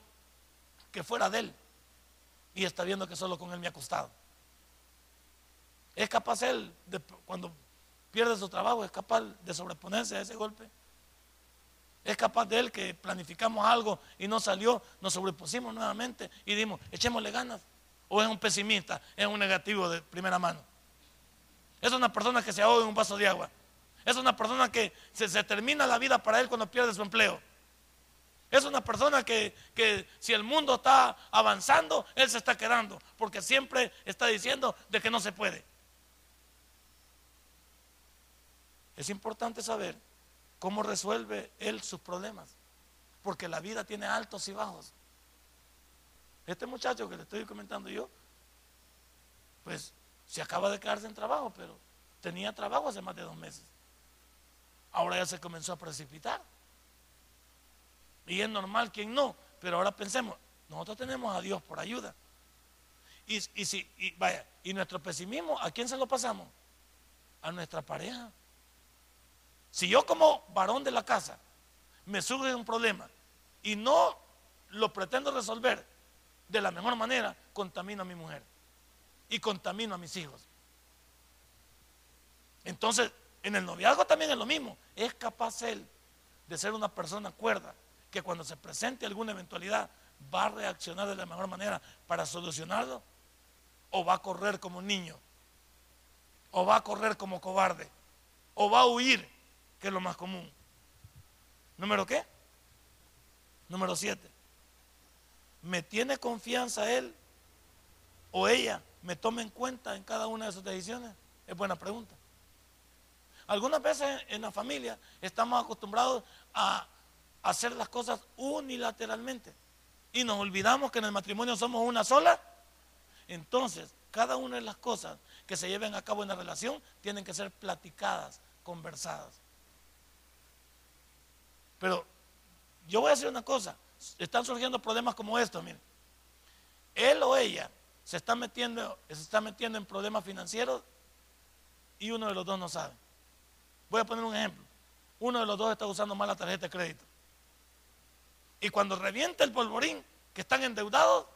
que fuera de él. Y está viendo que solo con él me ha costado. Es capaz él, de, cuando pierde su trabajo, es capaz de sobreponerse a ese golpe. Es capaz de él que planificamos algo y no salió, nos sobrepusimos nuevamente y dimos, echémosle ganas. O es un pesimista, es un negativo de primera mano. Es una persona que se ahoga en un vaso de agua. Es una persona que se, termina la vida para él cuando pierde su empleo. Es una persona que, que, si el mundo está avanzando, él se está quedando, porque siempre está diciendo de que no se puede. Es importante saber cómo resuelve él sus problemas, porque la vida tiene altos y bajos. Este muchacho que le estoy comentando yo, pues se acaba de quedarse en trabajo, pero tenía trabajo hace más de dos meses. Ahora ya se comenzó a precipitar. Y es normal quien no, pero ahora pensemos, nosotros tenemos a Dios por ayuda. Y, si, vaya, y nuestro pesimismo, ¿a quién se lo pasamos? A nuestra pareja. Si yo como varón de la casa me surge un problema y no lo pretendo resolver de la mejor manera, contamino a mi mujer y contamino a mis hijos. Entonces, en el noviazgo también es lo mismo. Es capaz él de ser una persona cuerda que cuando se presente alguna eventualidad va a reaccionar de la mejor manera para solucionarlo o va a correr como niño o va a correr como cobarde o va a huir, que es lo más común. ¿Número qué? Número siete. ¿Me tiene confianza él o ella? ¿Me toma en cuenta en cada una de sus decisiones? Es buena pregunta. Algunas veces en la familia estamos acostumbrados a hacer las cosas unilateralmente y nos olvidamos que en el matrimonio somos una sola. Entonces, cada una de las cosas que se lleven a cabo en la relación tienen que ser platicadas, conversadas. Pero yo voy a decir una cosa, están surgiendo problemas como estos, miren. Él o ella se está metiendo, se está metiendo en problemas financieros y uno de los dos no sabe. Voy a poner un ejemplo. Uno de los dos está usando mal la tarjeta de crédito. Y cuando revienta el polvorín, que están endeudados,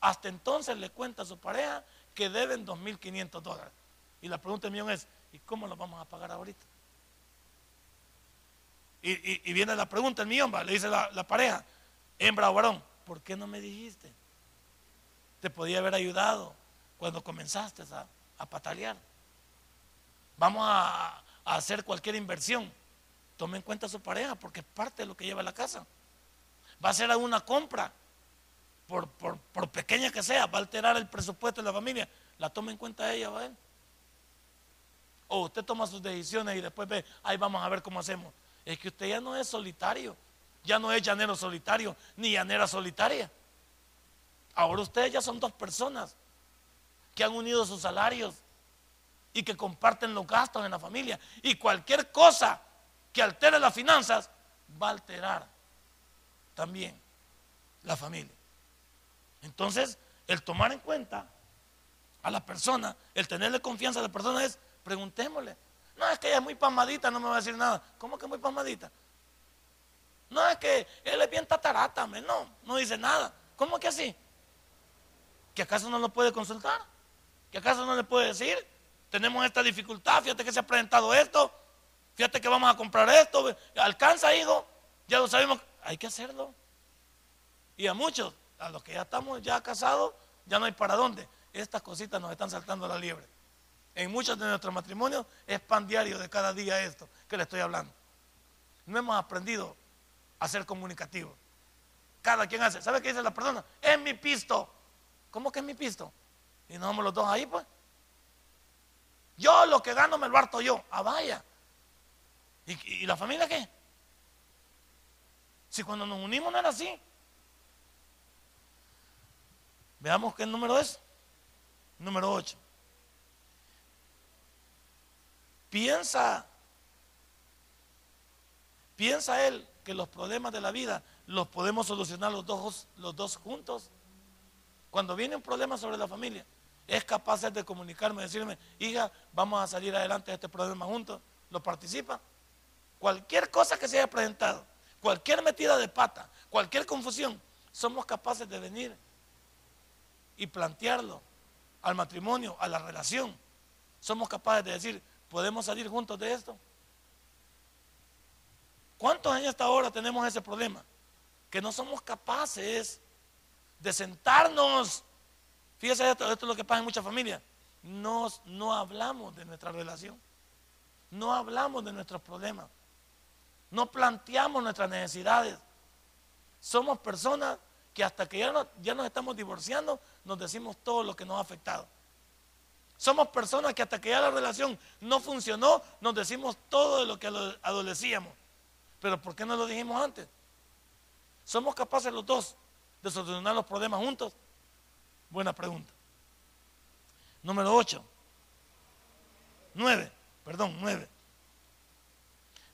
hasta entonces le cuenta a su pareja que deben 2.500 dólares. Y la pregunta mía es, ¿y cómo lo vamos a pagar ahorita? Y, viene la pregunta el millón, le dice la, pareja, hembra o varón, ¿por qué no me dijiste? Te podía haber ayudado cuando comenzaste a, patalear. Vamos a, hacer cualquier inversión. Tome en cuenta a su pareja porque es parte de lo que lleva la casa. Va a hacer alguna compra, por, pequeña que sea, va a alterar el presupuesto de la familia. La tome en cuenta ella, ¿va? O usted toma sus decisiones y después ve, ahí vamos a ver cómo hacemos. Es que usted ya no es solitario, ya no es llanero solitario, ni llanera solitaria. Ahora ustedes ya son dos personas que han unido sus salarios y que comparten los gastos en la familia. Y cualquier cosa que altere las finanzas va a alterar también la familia. Entonces, el tomar en cuenta a la persona, el tenerle confianza a la persona es, preguntémosle. No es que ella es muy pasmadita, no me va a decir nada. ¿Cómo que muy pasmadita? No es que él es bien tatarata, no, no dice nada. ¿Cómo que así? ¿Que acaso no lo puede consultar? ¿Que acaso no le puede decir? Tenemos esta dificultad, fíjate que se ha presentado esto, fíjate que vamos a comprar esto, alcanza, hijo, ya lo sabemos, hay que hacerlo. Y a muchos, a los que ya estamos ya casados, ya no hay para dónde. Estas cositas nos están saltando a la liebre. En muchos de nuestros matrimonios es pan diario de cada día esto que le estoy hablando. No hemos aprendido a ser comunicativos. Cada quien hace. ¿Sabe qué dice la persona? Es mi pisto. ¿Cómo que es mi pisto? Y nos vamos los dos ahí, pues. Yo lo que gano me lo harto yo. Ah, vaya. ¿Y, la familia qué? Si cuando nos unimos no era así. Veamos qué número es. Número 8. Piensa, piensa él que los problemas de la vida los podemos solucionar los dos, los dos juntos. Cuando viene un problema sobre la familia, es capaz de comunicarme, decirme, hija, vamos a salir adelante de este problema juntos. ¿Lo participa? Cualquier cosa que se haya presentado, cualquier metida de pata, cualquier confusión, somos capaces de venir y plantearlo al matrimonio, a la relación. Somos capaces de decir, ¿Podemos salir juntos de esto? ¿Cuántos en esta hora tenemos ese problema? Que no somos capaces de sentarnos. Fíjese esto, esto es lo que pasa en muchas familias. Nos, no hablamos de nuestra relación. No hablamos de nuestros problemas. No planteamos nuestras necesidades. Somos personas que hasta que ya, ya nos estamos divorciando, nos decimos todo lo que nos ha afectado. Somos personas que hasta que ya la relación no funcionó, nos decimos todo de lo que adolecíamos. Pero ¿por qué no lo dijimos antes? Somos capaces los dos de solucionar los problemas juntos. Buena pregunta. Número 8. 9, perdón, 9.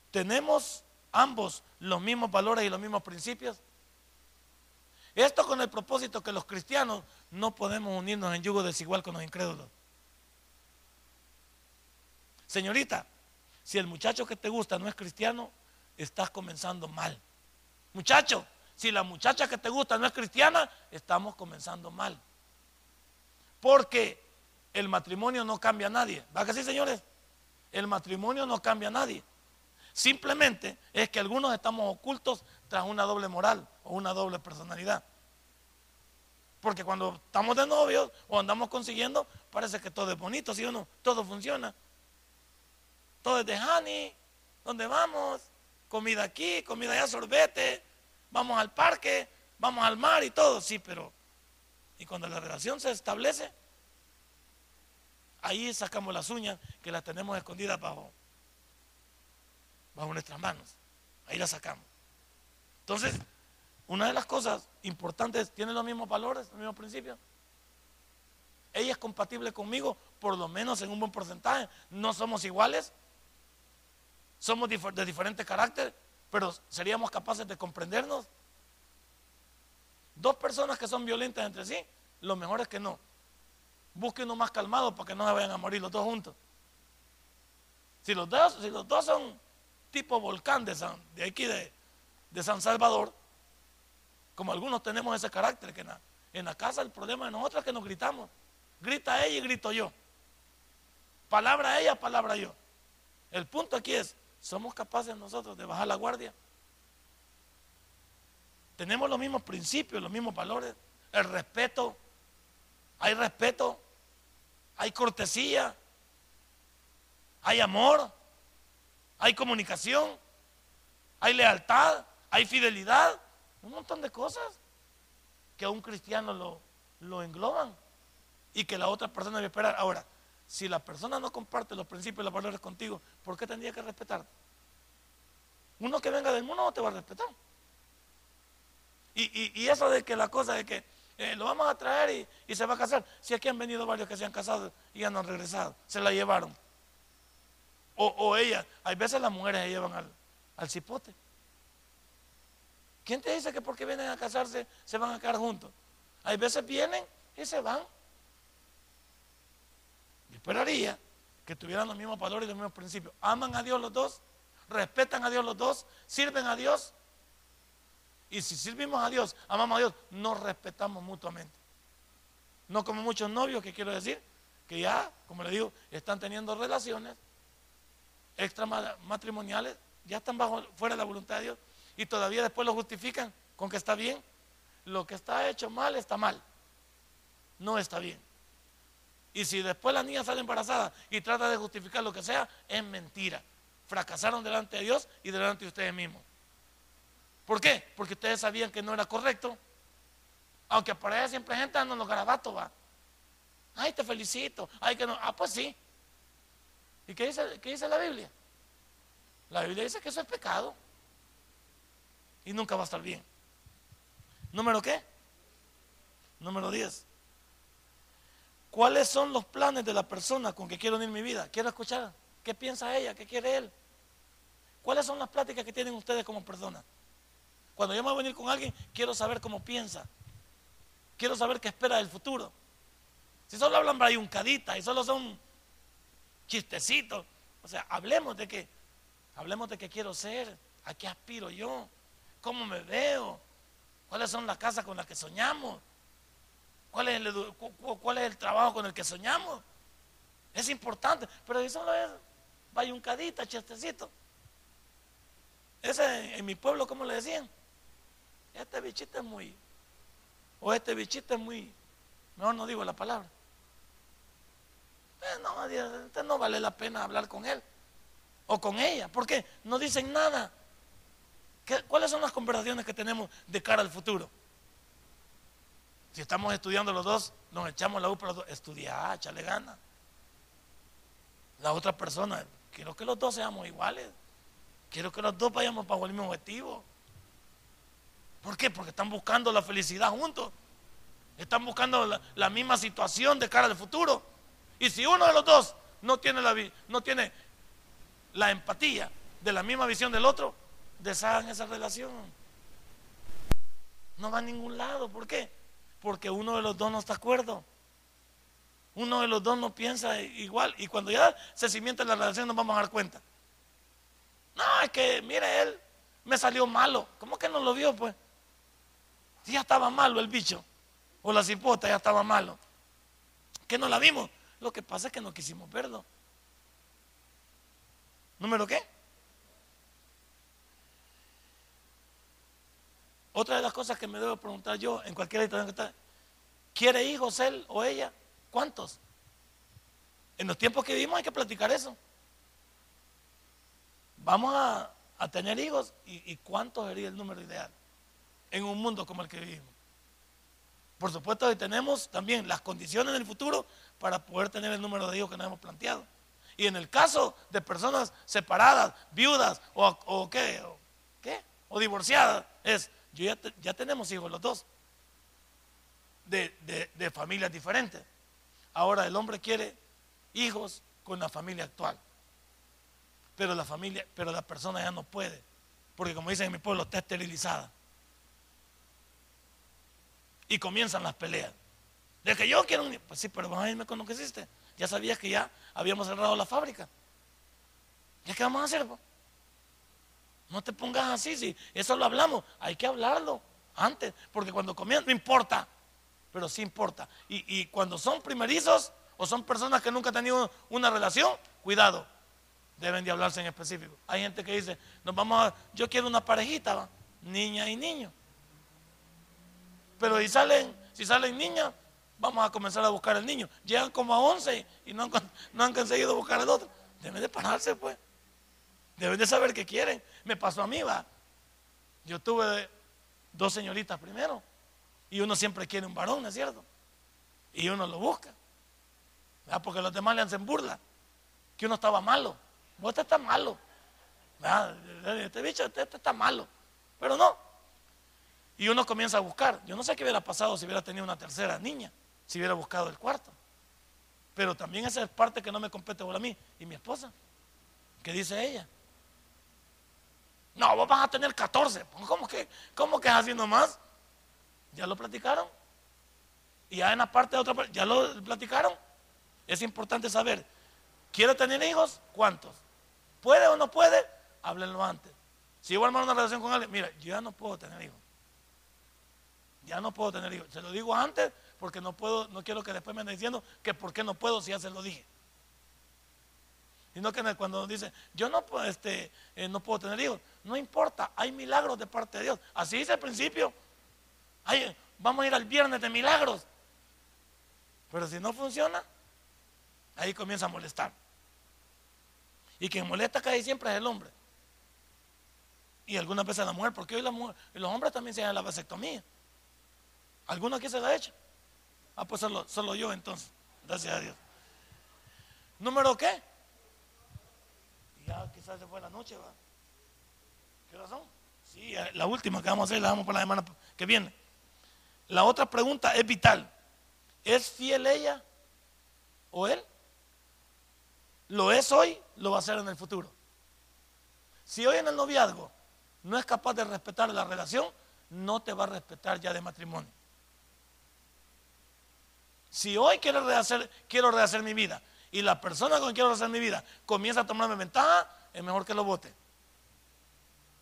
¿Tenemos ambos los mismos valores y los mismos principios? Esto con el propósito que los cristianos no podemos unirnos en yugo desigual con los incrédulos. Señorita, si el muchacho que te gusta no es cristiano, estás comenzando mal. Muchacho, si la muchacha que te gusta no es cristiana, estamos comenzando mal. Porque el matrimonio no cambia a nadie. ¿Va que sí, señores? El matrimonio no cambia a nadie. Simplemente es que algunos estamos ocultos tras una doble moral o una doble personalidad. Porque cuando estamos de novios o andamos consiguiendo, parece que todo es bonito, ¿sí o no? Todo funciona. Todo es de honey, ¿dónde vamos? Comida aquí, comida allá, sorbete, vamos al parque, vamos al mar y todo, sí, pero y cuando la relación se establece, ahí sacamos las uñas que las tenemos escondidas bajo, bajo nuestras manos. Ahí las sacamos. Entonces, una de las cosas importantes, ¿tiene los mismos valores, los mismos principios? Ella es compatible conmigo, por lo menos en un buen porcentaje. No somos iguales, somos de diferente carácter, pero seríamos capaces de comprendernos. Dos personas que son violentas entre sí, lo mejor es que no. Busquen uno más calmado para que no se vayan a morir los dos juntos. Si los dos, si los dos son tipo volcán de, San, de aquí de, de San Salvador, como algunos tenemos ese carácter, que en la, en la casa el problema de nosotros es que nos gritamos. Grita ella y grito yo. Palabra ella, palabra yo. El punto aquí es, ¿Somos capaces nosotros de bajar la guardia? Tenemos los mismos principios, los mismos valores. El respeto. Hay respeto. Hay cortesía. Hay amor. Hay comunicación. Hay lealtad. Hay fidelidad. Un montón de cosas que a un cristiano lo, lo engloban y que la otra persona debe esperar. Ahora, si la persona no comparte los principios y los valores contigo, ¿por qué tendría que respetarte? Uno que venga del mundo no te va a respetar. Y, eso de que la cosa de que eh, lo vamos a traer y, se va a casar. Si aquí han venido varios que se han casado y ya no han regresado, se la llevaron. O, ella, hay veces las mujeres se llevan al, al cipote. ¿Quién te dice que porque vienen a casarse se van a quedar juntos? Hay veces vienen y se van esperaría que tuvieran los mismos valores y los mismos principios. Aman a Dios los dos, respetan a Dios los dos, sirven a Dios. Y si servimos a Dios, amamos a Dios, nos respetamos mutuamente. No como muchos novios, que quiero decir, que ya, como le digo, están teniendo relaciones extramatrimoniales, ya están bajo, fuera de la voluntad de Dios, y todavía después lo justifican con que está bien. Lo que está hecho mal está mal. No está bien. Y si después la niña sale embarazada y trata de justificar lo que sea, es mentira. Fracasaron delante de Dios y delante de ustedes mismos. ¿Por qué? Porque ustedes sabían que no era correcto. Aunque por allá siempre gente anda en los garabatos, va. Ay, te felicito. Ay, que no. Ah, pues sí. ¿Y qué dice, qué dice la Biblia? La Biblia dice que eso es pecado. Y nunca va a estar bien. ¿Número qué? Número 10. ¿Cuáles son los planes de la persona con que quiero unir mi vida? Quiero escuchar. ¿Qué piensa ella? ¿Qué quiere él? ¿Cuáles son las pláticas que tienen ustedes como personas? Cuando yo me voy a venir con alguien, quiero saber cómo piensa. Quiero saber qué espera del futuro. Si solo hablan brayuncaditas y solo son chistecitos, o sea, hablemos de qué. Hablemos de qué quiero ser, a qué aspiro yo, cómo me veo, cuáles son las casas con las que soñamos, ¿Cuál es, el, ¿Cuál es el trabajo con el que soñamos? Es importante, pero eso solo es bayuncadita, chestecito. Ese en mi pueblo, ¿cómo le decían? Este bichito es muy, o este bichito es muy, mejor no digo la palabra. No, este no vale la pena hablar con él o con ella. ¿Por qué? No dicen nada. ¿Cuáles son las conversaciones que tenemos de cara al futuro? Si estamos estudiando los dos, nos echamos la U para los dos. Estudiar, échale gana. La otra persona, quiero que los dos seamos iguales. Quiero que los dos vayamos para el mismo objetivo. ¿Por qué? Porque están buscando la felicidad juntos. Están buscando la, misma situación de cara al futuro. Y si uno de los dos no tiene la, no tiene la empatía de la misma visión del otro, deshagan esa relación. No va a ningún lado. ¿Por qué? Porque uno de los dos no está de acuerdo. Uno de los dos no piensa igual. Y cuando ya se cimienta la relación nos vamos a dar cuenta. No, es que, mire, él me salió malo. ¿Cómo que no lo vio, pues? Si ya estaba malo el bicho. O la cipota ya estaba malo. Que no la vimos. Lo que pasa es que no quisimos verlo. ¿Número qué? Otra de las cosas que me debo preguntar yo en cualquier situación que está, ¿quiere hijos él o ella? ¿Cuántos? En los tiempos que vivimos hay que platicar eso. Vamos a, tener hijos y, y cuánto sería el número ideal en un mundo como el que vivimos. Por supuesto que tenemos también las condiciones en el futuro para poder tener el número de hijos que nos hemos planteado. Y en el caso de personas separadas, viudas o, qué, o, qué, o divorciadas, es, yo ya, tenemos hijos los dos, de, de familias diferentes. Ahora el hombre quiere hijos con la familia actual. Pero la familia, pero la persona ya no puede. Porque como dicen en mi pueblo, está esterilizada. Y comienzan las peleas. De que yo quiero un Pues sí, pero vas a irme con lo que hiciste. Ya sabías que ya habíamos cerrado la fábrica. ¿Ya qué vamos a hacer? No te pongas así, si eso lo hablamos, hay que hablarlo antes, porque cuando comienzan, no importa, pero sí importa. Y, cuando son primerizos o son personas que nunca han tenido una relación, cuidado, deben de hablarse en específico. Hay gente que dice, nos vamos yo quiero una parejita, niña y niño. Pero si salen, si salen niñas, vamos a comenzar a buscar al niño. Llegan como a 11 y no han, no han conseguido buscar al otro. Deben de pararse, pues. Deben de saber qué quieren. Me pasó a mí, va. Yo tuve dos señoritas primero. Y uno siempre quiere un varón, ¿no es cierto? Y uno lo busca. Porque los demás le hacen burla. Que uno estaba malo. Vos este está malo. Este bicho, este, este, está malo. Pero no. Y uno comienza a buscar. Yo no sé qué hubiera pasado si hubiera tenido una tercera niña. Si hubiera buscado el cuarto. Pero también esa es parte que no me compete por a mí. Y mi esposa. ¿Qué dice ella? No, vos vas a tener 14. ¿Cómo que, cómo que es así nomás? ¿Ya lo platicaron? Y ya en la parte de otra parte, ¿ya lo platicaron? Es importante saber, ¿quiere tener hijos? ¿Cuántos? ¿Puede o no puede? Háblenlo antes. Si voy a armar una relación con alguien, mira, yo ya no puedo tener hijos. Ya no puedo tener hijos. Se lo digo antes porque no puedo, no quiero que después me anden diciendo que por qué no puedo si ya se lo dije. Sino que cuando dice, yo no, este, eh, no puedo tener hijos, no importa, hay milagros de parte de Dios. Así dice al principio, vamos a ir al viernes de milagros. Pero si no funciona, ahí comienza a molestar. Y quien molesta casi siempre es el hombre. Y algunas veces la mujer, porque hoy la mujer, y los hombres también se hacen la vasectomía. ¿Alguno aquí se la ha hecho? Ah, pues solo, solo yo entonces. Gracias a Dios. ¿Número qué? Quizás se fue la noche, ¿va? ¿Qué razón? Sí, la última que vamos a hacer la damos para la semana que viene. La otra pregunta es vital. ¿Es fiel ella o él? Lo es hoy, lo va a ser en el futuro. Si hoy en el noviazgo no es capaz de respetar la relación, no te va a respetar ya de matrimonio. Si hoy quiero rehacer, quiero rehacer mi vida y la persona con quien quiero rehacer mi vida comienza a tomarme ventaja, es mejor que lo vote.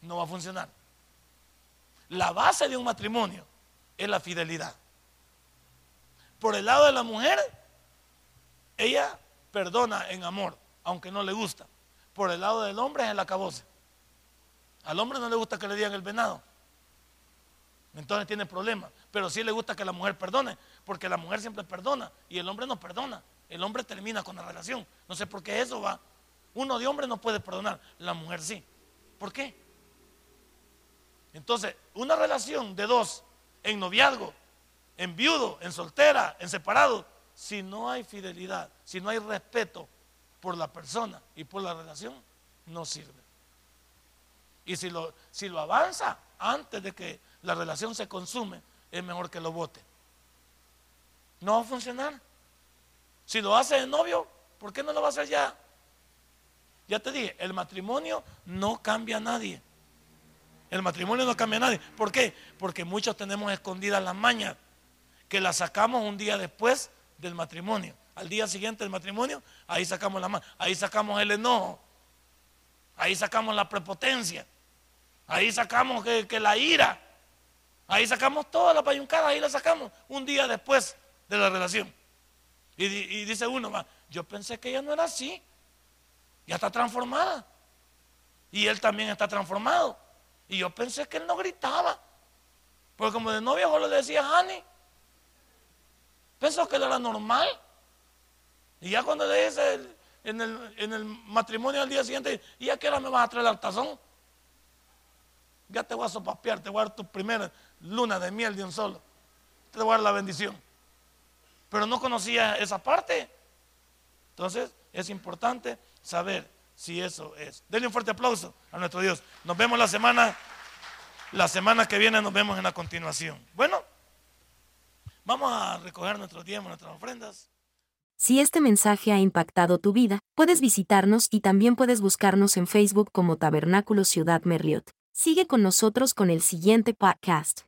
No va a funcionar. La base de un matrimonio es la fidelidad. Por el lado de la mujer, ella perdona en amor, aunque no le gusta. Por el lado del hombre es el acabose. Al hombre no le gusta que le digan el venado. Entonces tiene problemas. Pero sí le gusta que la mujer perdone, porque la mujer siempre perdona y el hombre no perdona. El hombre termina con la relación. No sé por qué eso va. Uno de hombre no puede perdonar, la mujer sí. ¿Por qué? Entonces, una relación de dos en noviazgo, en viudo, en soltera, en separado, si no hay fidelidad, si no hay respeto por la persona y por la relación, no sirve. Y si lo, si lo avanza antes de que la relación se consume, es mejor que lo vote. No va a funcionar. Si lo hace de novio, ¿por qué no lo va a hacer ya? Ya te dije, el matrimonio no cambia a nadie. El matrimonio no cambia a nadie. ¿Por qué? Porque muchos tenemos escondidas las mañas que las sacamos un día después del matrimonio. Al día siguiente del matrimonio, ahí sacamos la mano, ahí sacamos el enojo, ahí sacamos la prepotencia, ahí sacamos que, la ira, ahí sacamos toda la payuncada, ahí la sacamos un día después de la relación. Y, dice uno, yo pensé que ella no era así, ya está transformada. Y él también está transformado. Y yo pensé que él no gritaba. Porque como de novia le decía, Hani, pensó que él era normal. Y ya cuando le dice en, el, matrimonio al día siguiente, ¿y a qué hora me vas a traer el altazón? Ya te voy a sopapear, te voy a dar tu primera luna de miel de un solo. Te voy a dar la bendición. Pero no conocía esa parte. Entonces es importante saber si eso es. Denle un fuerte aplauso a nuestro Dios. Nos vemos la semana, la semana que viene nos vemos en la continuación. Bueno, vamos a recoger nuestros diezmos, nuestras ofrendas. Si este mensaje ha impactado tu vida, puedes visitarnos y también puedes buscarnos en Facebook como Tabernáculo Ciudad Merliot. Sigue con nosotros con el siguiente podcast.